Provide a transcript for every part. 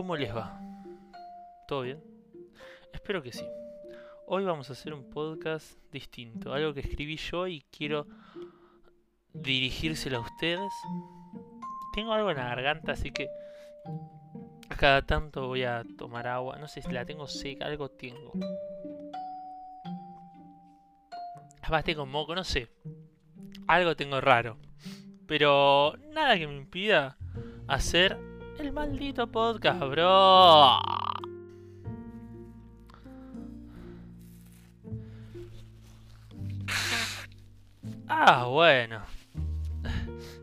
¿Cómo les va? ¿Todo bien? Espero que sí. Hoy vamos a hacer un podcast distinto, algo que escribí yo y quiero dirigírselo a ustedes. Tengo algo en la garganta, así que cada tanto voy a tomar agua. No sé si la tengo seca, algo tengo. Además tengo moco, no sé. Algo tengo raro. Pero nada que me impida hacer el maldito podcast, bro. Ah, bueno.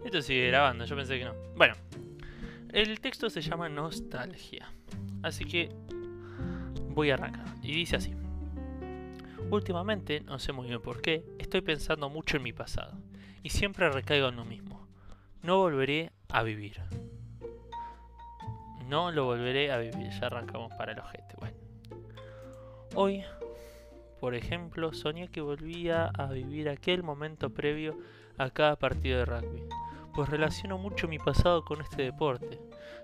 Esto sigue grabando, yo pensé que no. Bueno, el texto se llama Nostalgia. Así que voy a arrancar. Y dice así. Últimamente, no sé muy bien por qué, estoy pensando mucho en mi pasado. Y siempre recaigo en lo mismo. No volveré a vivir. No lo volveré a vivir. Ya arrancamos para el ojete. Bueno. Hoy, por ejemplo, soñé que volvía a vivir aquel momento previo a cada partido de rugby. Pues relaciono mucho mi pasado con este deporte,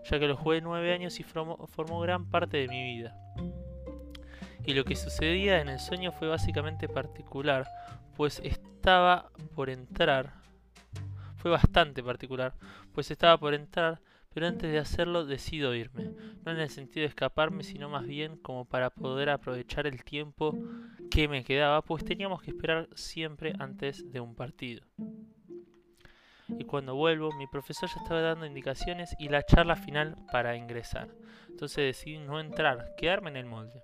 ya que lo jugué nueve años y formó, formó gran parte de mi vida. Y lo que sucedía en el sueño fue básicamente particular, pues estaba por entrar. Fue bastante particular, pues estaba por entrar pero antes de hacerlo decido irme, no en el sentido de escaparme, sino más bien como para poder aprovechar el tiempo que me quedaba, pues teníamos que esperar siempre antes de un partido. Y cuando vuelvo, mi profesor ya estaba dando indicaciones y la charla final para ingresar. Entonces decidí no entrar, quedarme en el molde.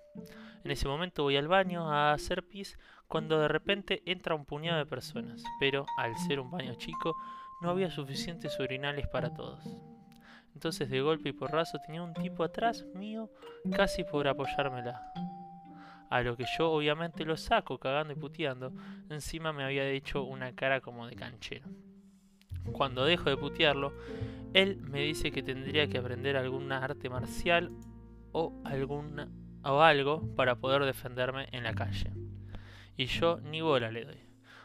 En ese momento voy al baño a hacer pis cuando de repente entra un puñado de personas, pero al ser un baño chico no había suficientes urinales para todos. Entonces de golpe y porrazo tenía un tipo atrás mío casi por apoyármela. A lo que yo obviamente lo saco cagando y puteando, encima me había hecho una cara como de canchero. Cuando dejo de putearlo, él me dice que tendría que aprender alguna arte marcial o, alguna, o algo para poder defenderme en la calle. Y yo ni bola le doy.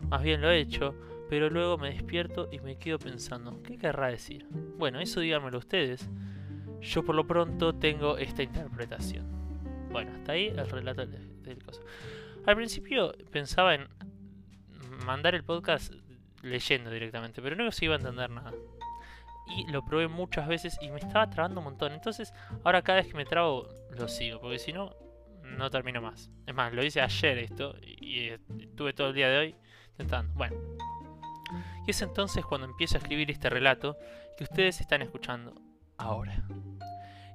Más bien lo he hecho, pero luego me despierto y me quedo pensando, ¿qué querrá decir? Bueno, eso díganmelo ustedes. Yo por lo pronto tengo esta interpretación. Bueno, hasta ahí el relato del, del. Al principio pensaba en mandar el podcast leyendo directamente, pero no se iba a entender nada. Y lo probé muchas veces y me estaba trabando un montón. Entonces, ahora cada vez que me trabo, lo sigo, porque si no, no termino más. Es más, lo hice ayer esto y estuve todo el día de hoy intentando. Bueno, y es entonces cuando empiezo a escribir este relato que ustedes están escuchando ahora.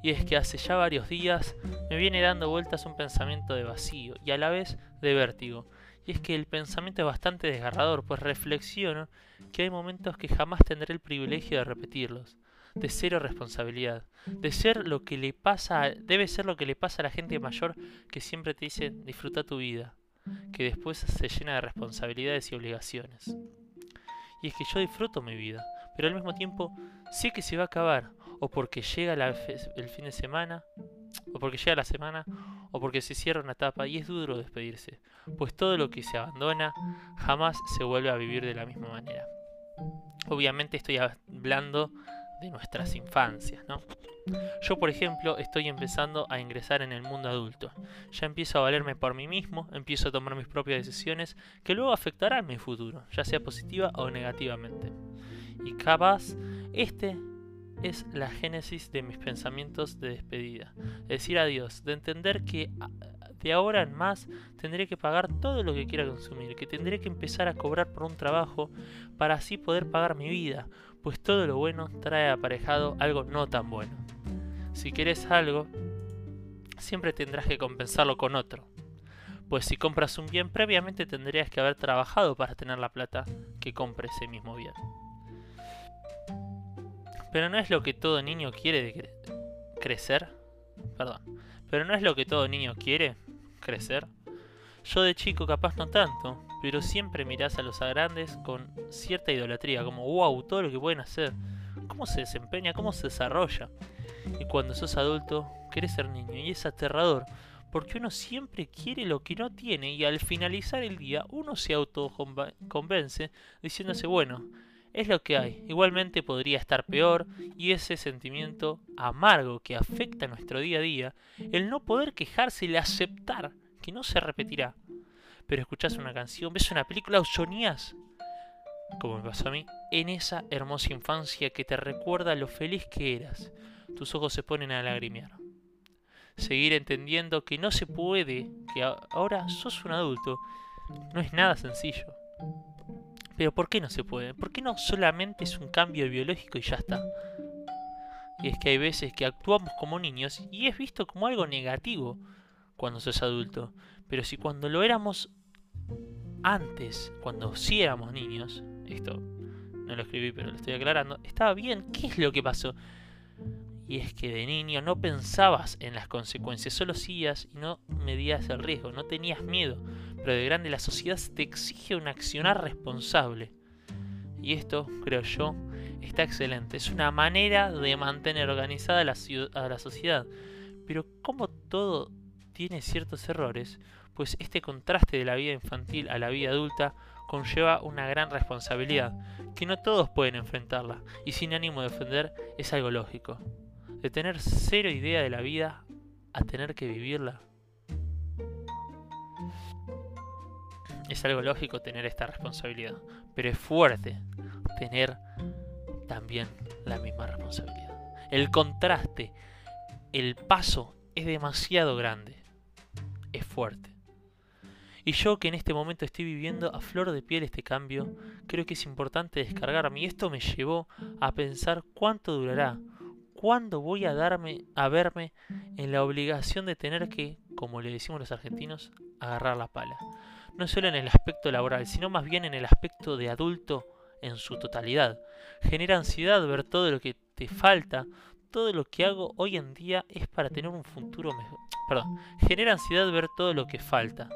Y es que hace ya varios días me viene dando vueltas un pensamiento de vacío y a la vez de vértigo. Y es que el pensamiento es bastante desgarrador, pues reflexiono que hay momentos que jamás tendré el privilegio de repetirlos, de cero responsabilidad, de ser lo que le pasa, debe ser lo que le pasa a la gente mayor que siempre te dice disfruta tu vida, que después se llena de responsabilidades y obligaciones. Y es que yo disfruto mi vida, pero al mismo tiempo sé que se va a acabar, o porque llega el fin de semana, o porque llega la semana, o porque se cierra una etapa y es duro despedirse, pues todo lo que se abandona jamás se vuelve a vivir de la misma manera. Obviamente estoy hablando de nuestras infancias, ¿no? Yo, por ejemplo, estoy empezando a ingresar en el mundo adulto. Ya empiezo a valerme por mí mismo, empiezo a tomar mis propias decisiones que luego afectarán mi futuro, ya sea positiva o negativamente. Y capaz, este es la génesis de mis pensamientos de despedida. De decir adiós, de entender que de ahora en más tendré que pagar todo lo que quiera consumir, que tendré que empezar a cobrar por un trabajo para así poder pagar mi vida, pues todo lo bueno trae aparejado algo no tan bueno. Si quieres algo, siempre tendrás que compensarlo con otro. Pues si compras un bien, previamente tendrías que haber trabajado para tener la plata que compre ese mismo bien. Pero no es lo que todo niño quiere de crecer. Perdón. Pero no es lo que todo niño quiere crecer. Yo de chico capaz no tanto, pero siempre mirás a los grandes con cierta idolatría, como wow, todo lo que pueden hacer, cómo se desempeña, cómo se desarrolla. Y cuando sos adulto, querés ser niño, y es aterrador, porque uno siempre quiere lo que no tiene, y al finalizar el día uno se autoconvence diciéndose, bueno, es lo que hay. Igualmente podría estar peor y ese sentimiento amargo que afecta a nuestro día a día, el no poder quejarse y el aceptar que no se repetirá. Pero escuchás una canción, ves una película o soñás, como me pasó a mí, en esa hermosa infancia que te recuerda lo feliz que eras. Tus ojos se ponen a lagrimear. Seguir entendiendo que no se puede, que ahora sos un adulto, no es nada sencillo. Pero ¿por qué no se puede? ¿Por qué no solamente es un cambio biológico y ya está? Y es que hay veces que actuamos como niños y es visto como algo negativo cuando sos adulto. Pero si cuando lo éramos antes, cuando sí éramos niños, esto no lo escribí pero lo estoy aclarando, estaba bien, ¿qué es lo que pasó? Y es que de niño no pensabas en las consecuencias, solo hacías y no medías el riesgo, no tenías miedo pero de grande la sociedad te exige un accionar responsable. Y esto, creo yo, está excelente. Es una manera de mantener organizada a la sociedad. Pero como todo tiene ciertos errores, pues este contraste de la vida infantil a la vida adulta conlleva una gran responsabilidad, que no todos pueden enfrentarla, y sin ánimo de ofender es algo lógico. De tener cero idea de la vida a tener que vivirla es algo lógico tener esta responsabilidad, pero es fuerte tener también la misma responsabilidad. El contraste, el paso es demasiado grande, es fuerte. Y yo que en este momento estoy viviendo a flor de piel este cambio, creo que es importante descargarme y esto me llevó a pensar cuánto durará, cuándo voy a darme a verme en la obligación de tener que, como le decimos los argentinos, agarrar la pala no solo en el aspecto laboral, sino más bien en el aspecto de adulto en su totalidad. Genera ansiedad ver todo lo que te falta, todo lo que hago hoy en día es para tener un futuro mejor. Perdón, genera ansiedad ver todo lo que falta.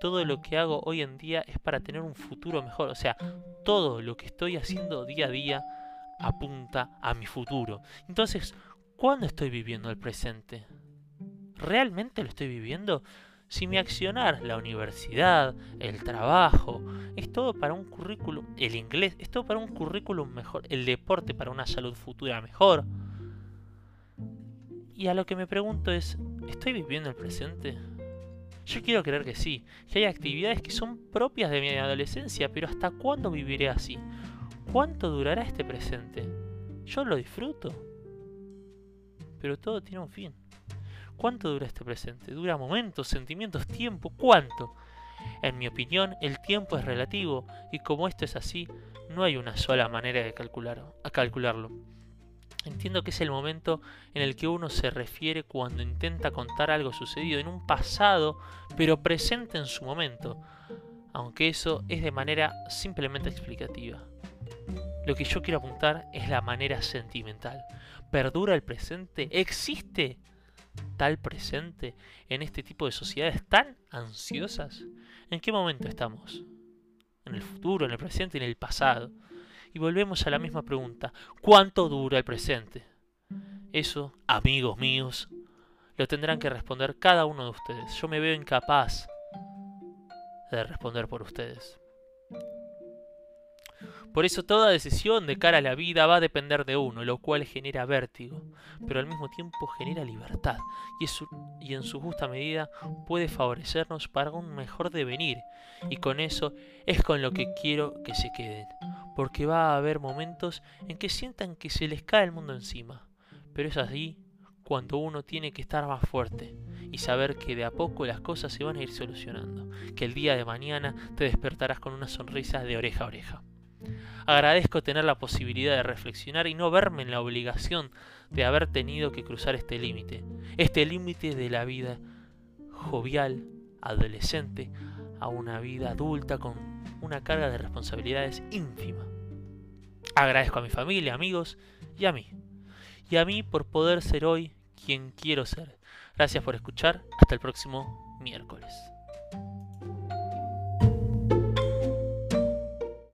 Todo lo que hago hoy en día es para tener un futuro mejor. O sea, todo lo que estoy haciendo día a día apunta a mi futuro. Entonces, ¿cuándo estoy viviendo el presente? ¿Realmente lo estoy viviendo? Si mi accionar, la universidad, el trabajo, es todo para un currículum, el inglés, es todo para un currículum mejor, el deporte para una salud futura mejor. Y a lo que me pregunto es, ¿estoy viviendo el presente? Yo quiero creer que sí, que hay actividades que son propias de mi adolescencia, pero ¿hasta cuándo viviré así? ¿Cuánto durará este presente? Yo lo disfruto, pero todo tiene un fin. ¿Cuánto dura este presente? ¿Dura momentos, sentimientos, tiempo? ¿Cuánto? En mi opinión, el tiempo es relativo y como esto es así, no hay una sola manera de calcularlo. Entiendo que es el momento en el que uno se refiere cuando intenta contar algo sucedido en un pasado, pero presente en su momento, aunque eso es de manera simplemente explicativa. Lo que yo quiero apuntar es la manera sentimental. ¿Perdura el presente? ¿Existe tal presente en este tipo de sociedades tan ansiosas? ¿En qué momento estamos? ¿En el futuro, en el presente, en el pasado? Y volvemos a la misma pregunta, ¿cuánto dura el presente? Eso, amigos míos, lo tendrán que responder cada uno de ustedes. Yo me veo incapaz de responder por ustedes. Por eso toda decisión de cara a la vida va a depender de uno, lo cual genera vértigo, pero al mismo tiempo genera libertad y, en su justa medida puede favorecernos para un mejor devenir. Y con eso es con lo que quiero que se queden, porque va a haber momentos en que sientan que se les cae el mundo encima, pero es así cuando uno tiene que estar más fuerte y saber que de a poco las cosas se van a ir solucionando, que el día de mañana te despertarás con una sonrisa de oreja a oreja. Agradezco tener la posibilidad de reflexionar y no verme en la obligación de haber tenido que cruzar este límite, este límite de la vida jovial, adolescente, a una vida adulta con una carga de responsabilidades ínfima. Agradezco a mi familia, amigos y a mí. Y a mí por poder ser hoy quien quiero ser. Gracias por escuchar. Hasta el próximo miércoles.